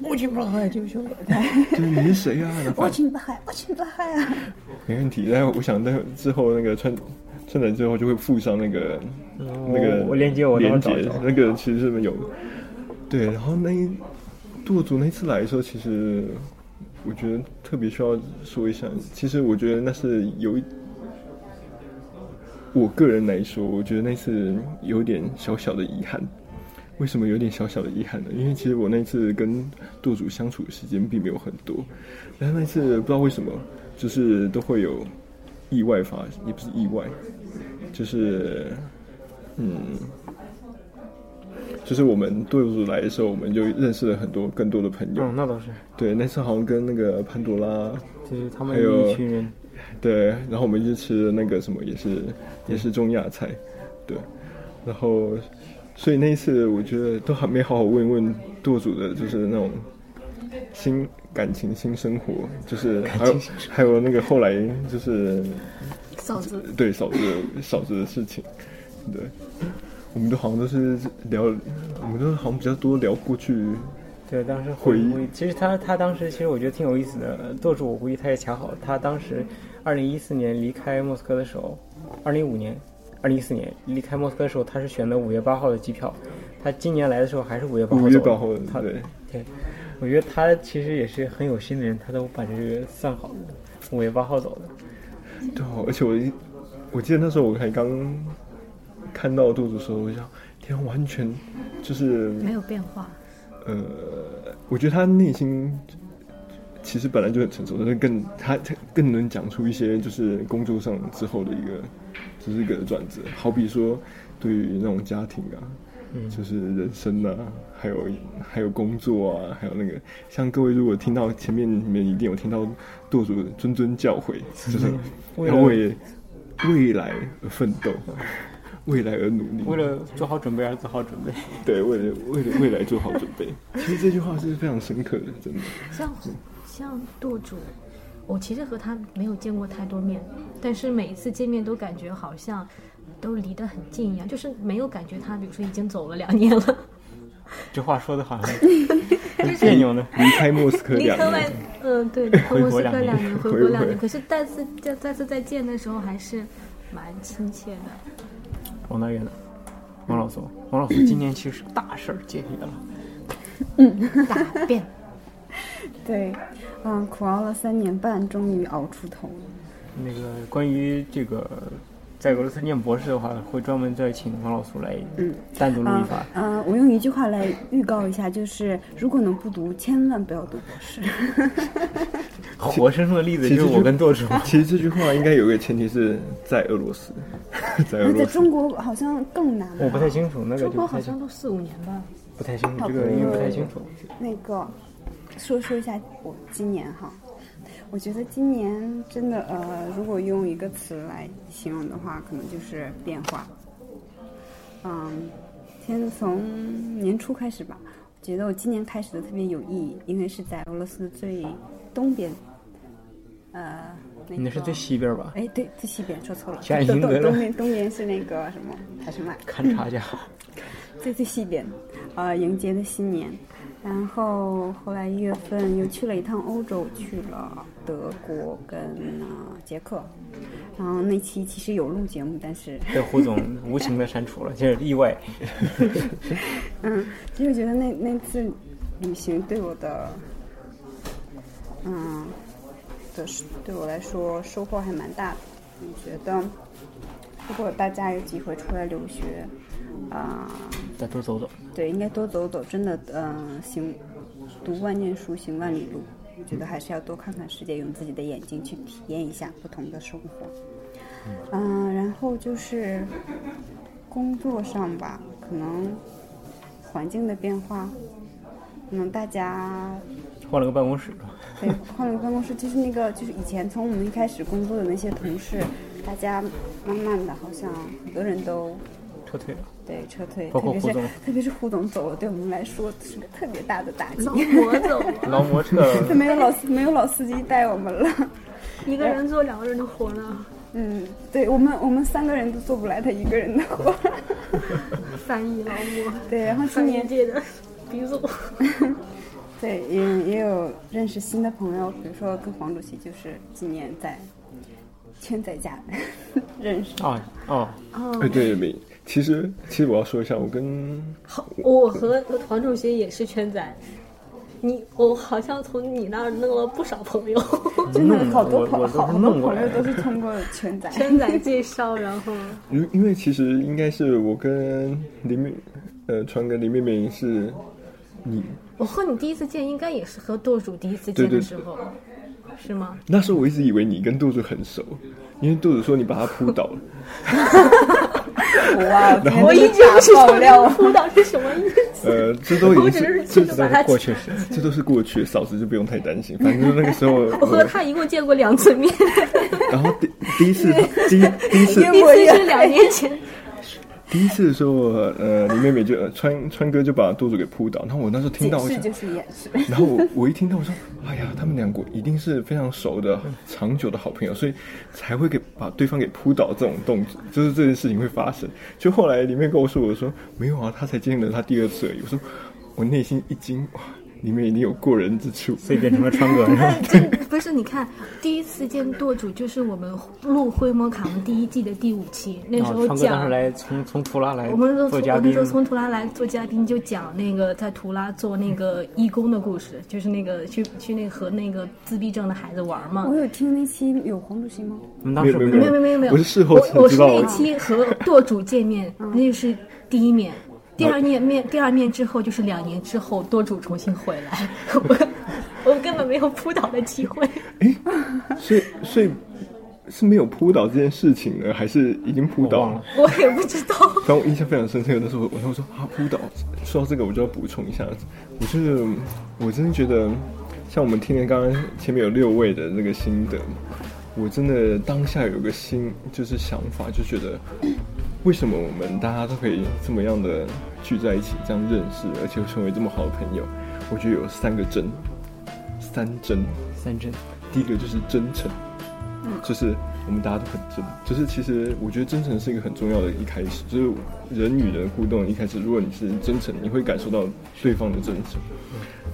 我去巴海就兄对，你是谁啊？我去巴海，我去巴海啊！没问题，但我想待会之后那个川川仔之后就会附上那个那个我连接我连接那个其实是有对，然后那一舵主那次来的时候，其实我觉得特别需要说一下，其实我觉得那是有一。我个人来说，我觉得那次有点小小的遗憾。为什么有点小小的遗憾呢？因为其实我那次跟舵主相处的时间并没有很多，然后那次不知道为什么，就是都会有意外发，也不是意外，就是嗯，就是我们舵主来的时候，我们就认识了很多更多的朋友。嗯，那倒是。对，那次好像跟那个潘多拉，就是他们一群人。对，然后我们就吃那个什么，也是也是中亚菜，对，然后。所以那一次，我觉得都还没好好问一问舵主的，就是那种新感情、新生活，就是还有还有那个后来就是嫂子对嫂子嫂子的事情，对，我们都好像都是聊，我们都好像比较多聊过去。对，当时回忆，其实他他当时其实我觉得挺有意思的。舵主我估计他也恰好，他当时二零一四年离开莫斯科的时候，二零一五年。二零一四年离开莫斯科的时候，他是选的五月八号的机票。他今年来的时候还是五月八号走。五月八号，他对对，我觉得他其实也是很有心的人，他都把这个算好了，五月八号走的。对，而且我我记得那时候我还刚看到肚子的时候，我想，天，完全就是没有变化。呃，我觉得他内心其实本来就很成熟，但是更他他更能讲出一些就是工作上之后的一个。就是一个转折，好比说，对于那种家庭啊，嗯，就是人生啊，还有还有工作啊，还有那个，像各位如果听到前面你们一定有听到舵主谆谆教诲，就是要为未来而奋斗，未来而努力，为了做好准备而做好准备，对，为了为了未来做好准备。其实这句话是非常深刻的，真的。像像舵主。我其实和他没有见过太多面，但是每一次见面都感觉好像都离得很近一样，就是没有感觉他，比如说已经走了两年了。这话说的好像 很别扭呢。离开莫斯科两年，嗯，对，离开莫斯科两年，回国两年。可是再次再再次再见的时候，还是蛮亲切的。王大爷呢？王老苏，王老苏今年其实大事儿解决了，嗯，大变。对。嗯，苦熬了三年半，终于熬出头了。那个关于这个在俄罗斯念博士的话，会专门再请王老苏来，嗯，单独录一发。嗯，我用一句话来预告一下，就是如果能不读，千万不要读博士。活生生的例子就是我跟舵主。其实这句话应该有个前提是在俄罗斯，在俄罗斯。在中国好像更难。我不太清楚那个。中国好像都四五年吧。不太清楚这个，因为不太清楚。那个。说说一下我今年哈，我觉得今年真的呃，如果用一个词来形容的话，可能就是变化。嗯，先从年初开始吧，觉得我今年开始的特别有意义，因为是在俄罗斯最东边，呃，那是最西边吧？哎，对，最西边说错了，东东东边东边是那个什么？还是麦？勘察家。最最西边，呃，迎接的新年。然后后来一月份又去了一趟欧洲，去了德国跟啊捷克。然后那期其实有录节目，但是被胡总无情的删除了，就是意外。嗯，其实我觉得那那次旅行对我的嗯，的是对我来说收获还蛮大的。我觉得，如果大家有机会出来留学，啊、再多走走。对，应该多走走，真的，嗯、行，读万卷书，行万里路。我觉得还是要多看看世界，用自己的眼睛去体验一下不同的生活。嗯、然后就是工作上吧，可能环境的变化，可能大家换了个办公室，对，换了个办公室，就是那个，就是以前从我们一开始工作的那些同事，大家慢慢的，好像很多人都撤退了。对撤退，包括特别是胡总特别是胡总走了，对我们来说是个特别大的打击。劳模走了劳模撤了就没有老司没有老司机带我们了。一个人做两个人的活呢，嗯，对我们我们三个人都做不来他一个人的活。翻译劳模，对，然后今年界的鼻祖。对，也也有认识新的朋友，比如说跟黄主席就是今年在圈仔家 认识。啊哦，哦哎，对，对，其实其实我要说一下，我跟我和黄主席也是圈仔，你我好像从你那儿弄了不少朋友，真的好多朋好多朋友都是 通过圈仔。圈仔介绍，然后因因为其实应该是我跟林妹，呃，传哥林妹妹是你我和你第一次见应该也是和舵主第一次对对见的时候，是吗？那时候我一直以为你跟杜子很熟，因为杜子说你把他扑倒了。我一直不知道爆料扑倒是什么意思。呃，这都已我经只是 这都是过去式。这都是过去，嫂子就不用太担心。反正那个时候，我和他一共见过两次面，然后第第一次，第一第一次，第一次是两年前，第一次的时候，呃，林妹妹就呃川川哥就把豆子给扑倒，然后我那时候听到，是掩饰。然后我我一听到我说，哎呀，他们两个一定是非常熟的、长久的好朋友，所以才会给把对方给扑倒这种动作，就是这件事情会发生。就后来里面跟我说，我说没有啊，他才见了他第二次而已。我说我内心一惊，哇，里面一定有过人之处，所以变成了川哥。这 不是你看，第一次见舵主就是我们录《灰魔卡蒙》第一季的第五期，那时候然后川哥当讲时来从从图拉来我们说我们说，从图拉来做嘉宾，就讲那个在图拉做那个义工的故事，就是那个去去那个和那个自闭症的孩子玩嘛我。有听那期有黄主席吗？我们当时没有没有没有没有没有，我是事后我我那一期和舵主见面，那就是第一面。第二面面，第二面之后就是两年之后，舵主重新回来，我我根本没有扑倒的机会。所以所以是没有扑倒这件事情呢，还是已经扑倒了？我也不知道。反正我印象非常深刻。的时候我我说啊扑倒，说到这个我就要补充一下，我就是我真的觉得，像我们听见刚刚前面有六位的那个心得，我真的当下有个心就是想法，就觉得为什么我们大家都可以这么样的聚在一起，这样认识，而且成为这么好的朋友？我觉得有三个真，三真。三真，第一个就是真诚，就是我们大家都很真，就是其实我觉得真诚是一个很重要的一开始，就是人与人互动一开始，如果你是真诚，你会感受到对方的真诚。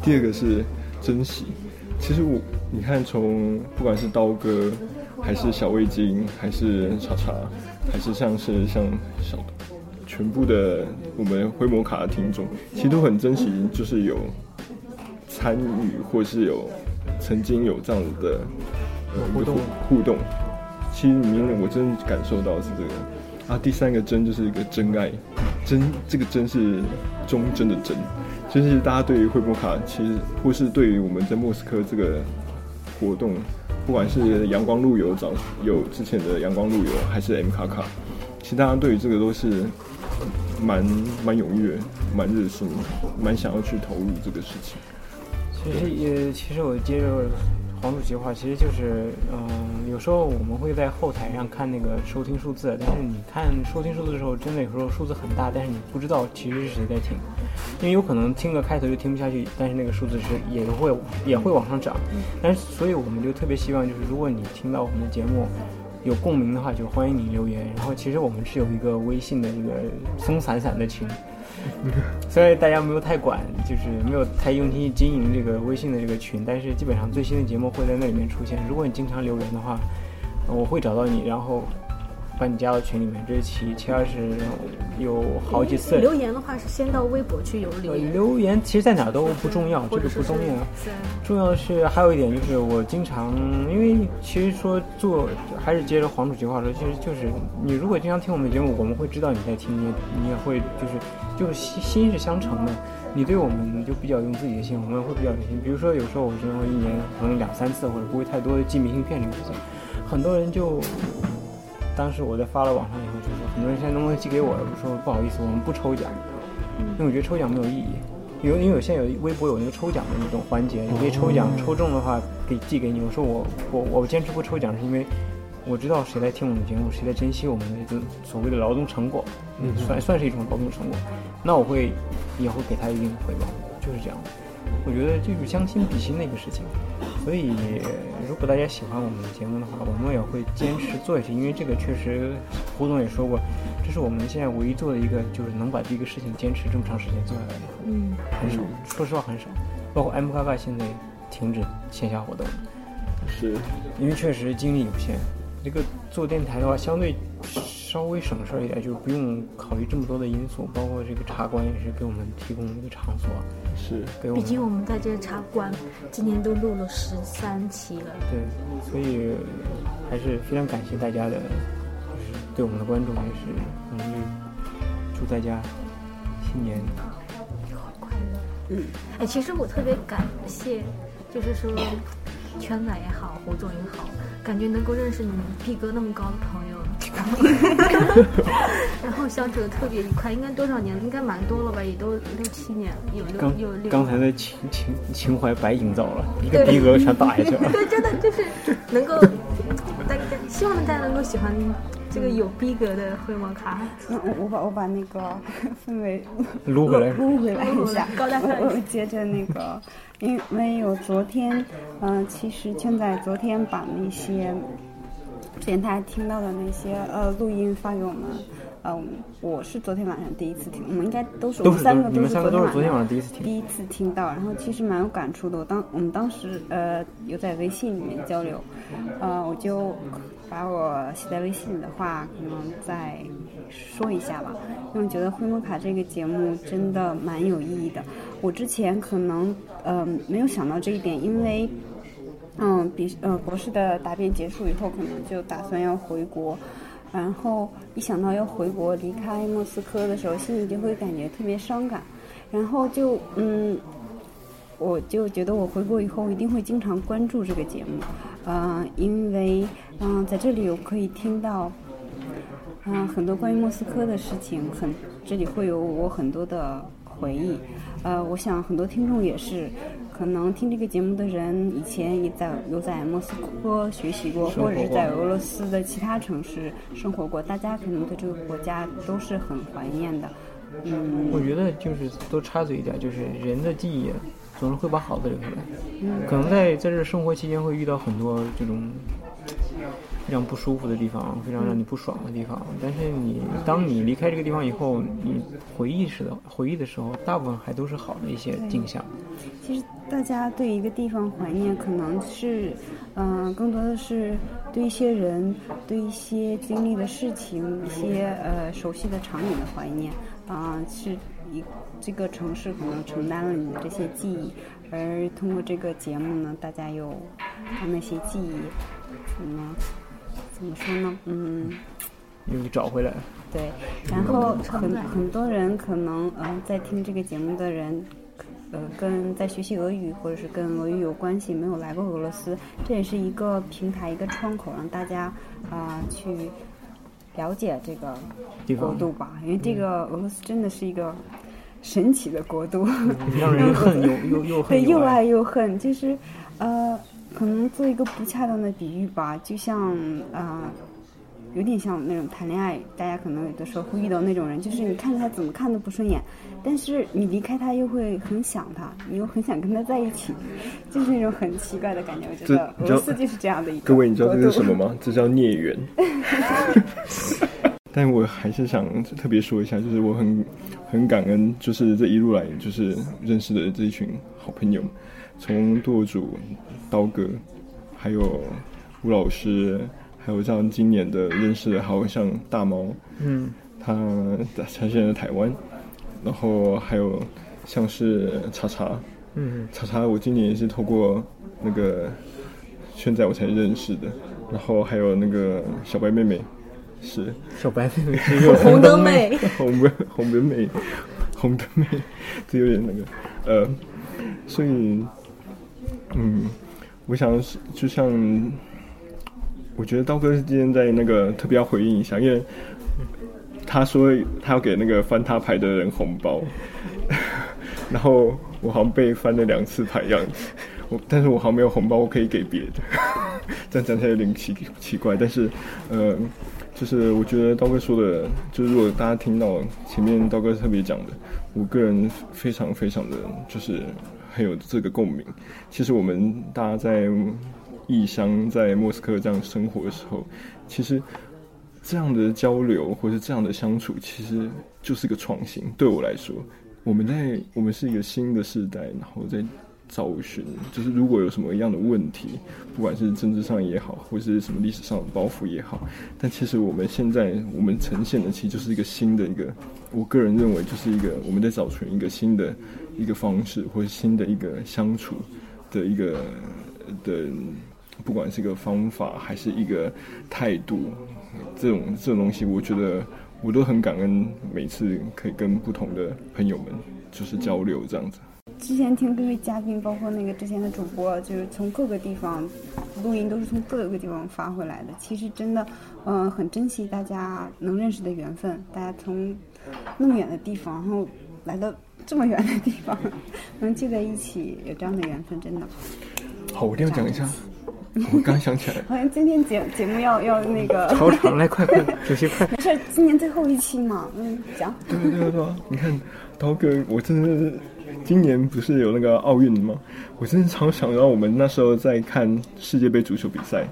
第二个是珍惜，其实我你看从不管是刀哥，还是小味精，还是茶茶，还是像是像小全部的我们灰摩卡的听众，其实都很珍惜，就是有参与或是有曾经有这样子的、呃、互动互互动。其实里面我真的感受到是这个啊。第三个真就是一个真爱，真这个真是忠贞的真，就是大家对于惠波卡，其实或是对于我们在莫斯科这个活动，不管是阳光路游早有之前的阳光路游，还是 M 卡卡，其实大家对于这个都是蛮蛮踊跃、蛮热心、蛮想要去投入这个事情。其实也，其实我接着黄主席的话，其实就是，嗯、有时候我们会在后台上看那个收听数字，但是你看收听数字的时候，真的有时候数字很大，但是你不知道其实是谁在听，因为有可能听个开头就听不下去，但是那个数字是也会也会往上涨，但是所以我们就特别希望，就是如果你听到我们的节目。有共鸣的话，就欢迎你留言。然后，其实我们是有一个微信的一个松散散的群，虽然大家没有太管，就是没有太用心经营这个微信的这个群，但是基本上最新的节目会在那里面出现。如果你经常留言的话，呃我会找到你，然后把把你加到群里面，这是其一。其二是有好几次留言的话是先到微博去有留言，留言其实在哪都不重要，这个不重要。重要的是还有一点就是我经常，因为其实说做还是接着黄主席话说，其实就是你如果经常听我们的节目，我们会知道你在听，你你也会就是就是心心是相承的。你对我们就比较用自己的心，我们会比较用心。比如说有时候我可能会一年可能两三次或者不会太多的寄明信片这个事情，很多人就。当时我在发了网上以后，就说很多人现在能不能寄给我？我说不好意思，我们不抽奖，因为我觉得抽奖没有意义。因为因为我现在有微博有那个抽奖的那种环节，你可以抽奖，抽中的话可以寄给你。我说我我我坚持不抽奖，是因为我知道谁在听我们的节目，谁在珍惜我们的这所谓的劳动成果，算算是一种劳动成果。那我会也会给他一定的回报，就是这样。我觉得就是将心比心的一个事情。所以，如果大家喜欢我们的节目的话，我们也会坚持做下去。因为这个确实，胡总也说过，这是我们现在唯一做的一个，就是能把这个事情坚持这么长时间做下来的。嗯，很少，说实话很少。包括 M 嘎嘎现在停止线下活动，是因为确实精力有限。这个做电台的话，相对稍微省事儿一点，就是不用考虑这么多的因素，包括这个茶馆也是给我们提供一个场所。是给我们，毕竟我们在这个茶馆今年都录了十三期了。对，所以还是非常感谢大家的，就是对我们的关注，也是嗯，祝大家新年快乐。嗯，哎，其实我特别感谢，就是说圈仔也好，胡总也好，感觉能够认识你们逼格那么高的朋友。然后，然后相处的特别愉快，应该多少年？应该蛮多了吧？也都六七年，有六有六。刚才的情情情怀白营造了，一个逼格全打下去了。对，真的就是能够，大家希望大家能够喜欢这个有逼格的灰摩卡。嗯，我把我把那个氛围撸回来，撸回来一下。高大上。我接着那个，因为有昨天，嗯，其实现在昨天把那些。前台听到的那些呃录音发给我们，嗯，我是昨天晚上第一次听，我们应该都是我们三个都是昨天晚上第一次听，第一次听到，然后其实蛮有感触的。我当我们当时呃有在微信里面交流，呃，我就把我写在微信里的话可能再说一下吧，因为觉得灰摩卡这个节目真的蛮有意义的。我之前可能呃没有想到这一点，因为。嗯，比呃博士的答辩结束以后，可能就打算要回国，然后一想到要回国离开莫斯科的时候，心里就会感觉特别伤感，然后就嗯，我就觉得我回国以后一定会经常关注这个节目，嗯，因为嗯在这里我可以听到，嗯很多关于莫斯科的事情，很这里会有我很多的回忆，呃，我想很多听众也是。可能听这个节目的人以前也在有在莫斯科学习过，或者是在俄罗斯的其他城市生活过，大家可能对这个国家都是很怀念的。嗯，我觉得就是多插嘴一点，就是人的记忆总是会把好的留下来。嗯，可能在在这生活期间会遇到很多这种。非常不舒服的地方，非常让你不爽的地方。但是你当你离开这个地方以后，你回忆时的回忆的时候，大部分还都是好的一些景象。其实大家对一个地方怀念，可能是，嗯，更多的是对一些人、对一些经历的事情、一些呃熟悉的场景的怀念。啊，是一这个城市可能承担了你的这些记忆，而通过这个节目呢，大家又把那些记忆什么？怎么说呢？嗯，又找回来了。对，然后很很多人可能嗯，在听这个节目的人，呃，跟在学习俄语或者是跟俄语有关系，没有来过俄罗斯，这也是一个平台，一个窗口，让大家啊去了解这个国度吧。因为这个俄罗斯真的是一个神奇的国度，让人恨又又又 对，又爱又恨。就是，呃。可能做一个不恰当的比喻吧，就像啊，有点像那种谈恋爱，大家可能有的时候会遇到那种人，就是你看着他怎么看都不顺眼，但是你离开他又会很想他，你又很想跟他在一起，就是那种很奇怪的感觉。我觉得俄罗斯就是这样的一个。各位，你知道这是什么吗？这叫孽缘。但我还是想特别说一下，就是我很很感恩，就是这一路来就是认识的这一群好朋友。从舵主刀哥，还有吴老师，还有像今年的认识的，还有像大毛，嗯，他他现在在台湾，然后还有像是查查，嗯，查查我今年也是透过那个圈仔我才认识的，然后还有那个小白妹妹，是。小白妹。妹红灯妹，红灯红灯妹，红灯妹，这有点那个呃，所以嗯，我想是就像。我觉得刀哥今天在那个特别要回应一下，因为他说他要给那个翻他牌的人红包，然后我好像被翻了两次牌样子，我但是我好像没有红包，我可以给别的，这样讲起来有点奇奇怪，但是呃，就是我觉得刀哥说的，就是如果大家听到前面刀哥特别讲的，我个人非常非常的就是很有这个共鸣。其实我们大家在。异乡在莫斯科这样生活的时候，其实这样的交流或者这样的相处，其实就是个创新。对我来说，我们在我们是一个新的时代，然后在找寻，就是如果有什么样的问题，不管是政治上也好，或是什么历史上的包袱也好，但其实我们现在我们呈现的，其实就是一个新的一个，我个人认为就是一个我们在找寻一个新的一个方式，或者新的一个相处的一个的。不管是一个方法还是一个态度，这种这种东西，我觉得我都很感恩，每次可以跟不同的朋友们就是交流这样子。之前听各位嘉宾，包括那个之前的主播，就是从各个地方录音，都是从各个地方发回来的。其实真的，嗯，很珍惜大家能认识的缘分。大家从那么远的地方，然后来到这么远的地方，能聚在一起，有这样的缘分，真的。好，我一定要讲一下。我刚想起来，好像今天节节目要要那个 超长，来快快，主席快。没事，今年最后一期嘛，嗯，讲。对对对对，你看刀哥，我真的是今年不是有那个奥运吗？我真的超想到我们那时候在看世界杯足球比赛，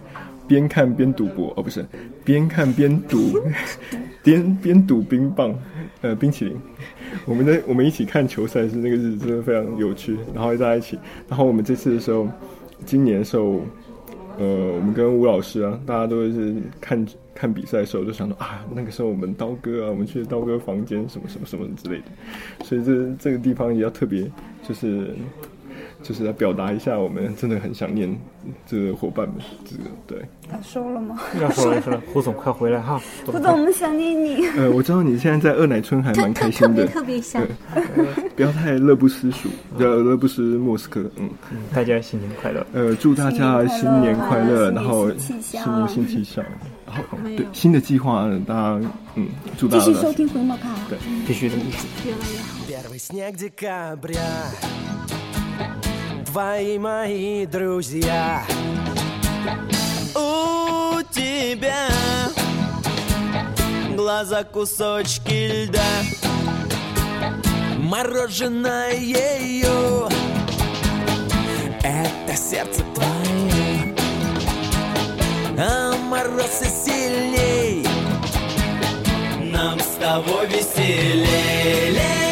边看边赌博哦，不是，边看边赌，边边赌冰棒，呃，冰淇淋。我们在我们一起看球赛是那个日子，真的非常有趣。然后大家一起，然后我们这次的时候，今年的时候。呃，我们跟吴老师啊，大家都是看看比赛的时候，就想到啊，那个时候我们刀哥啊，我们去刀哥房间什么什么什么之类的，所以这这个地方也要特别，就是就是来表达一下，我们真的很想念这个伙伴们，这个对。他收了吗？要收了，收了。胡总，快回来哈！胡总，我们想念你。呃，我知道你现在在二奶村还蛮开心的，特别想。不要太乐不思蜀，不要乐不思莫斯科。嗯，大家新年快乐。呃，祝大家新年快乐，然后新年新气象。然后对新的计划，大家嗯，祝大家继续收听回摩卡，对，必须的，越来越好。У тебя глаза кусочки льда. Мороженое Это сердце твое. А мороз и сильней. Нам с тобой веселей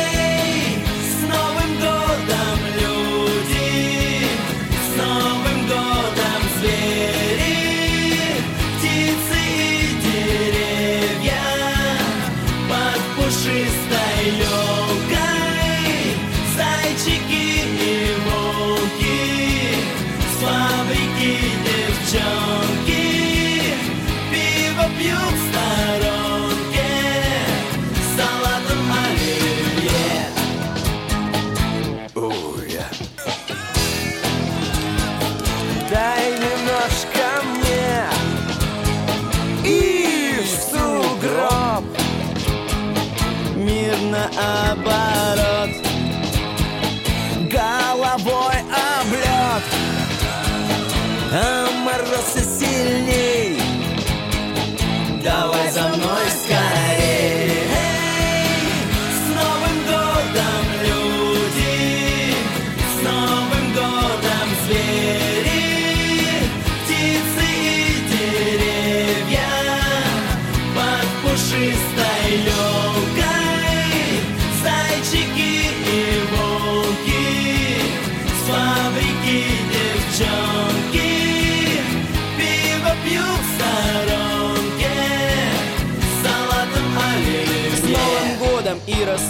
about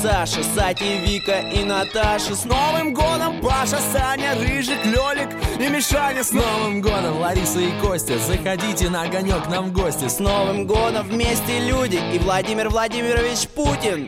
Саша, Сати, Вика и Наташа. С Новым годом, Паша, Саня, Рыжик, Лёлик и Мишаня. С Новым годом, Лариса и Костя, заходите на огонек нам в гости. С Новым годом вместе люди и Владимир Владимирович Путин.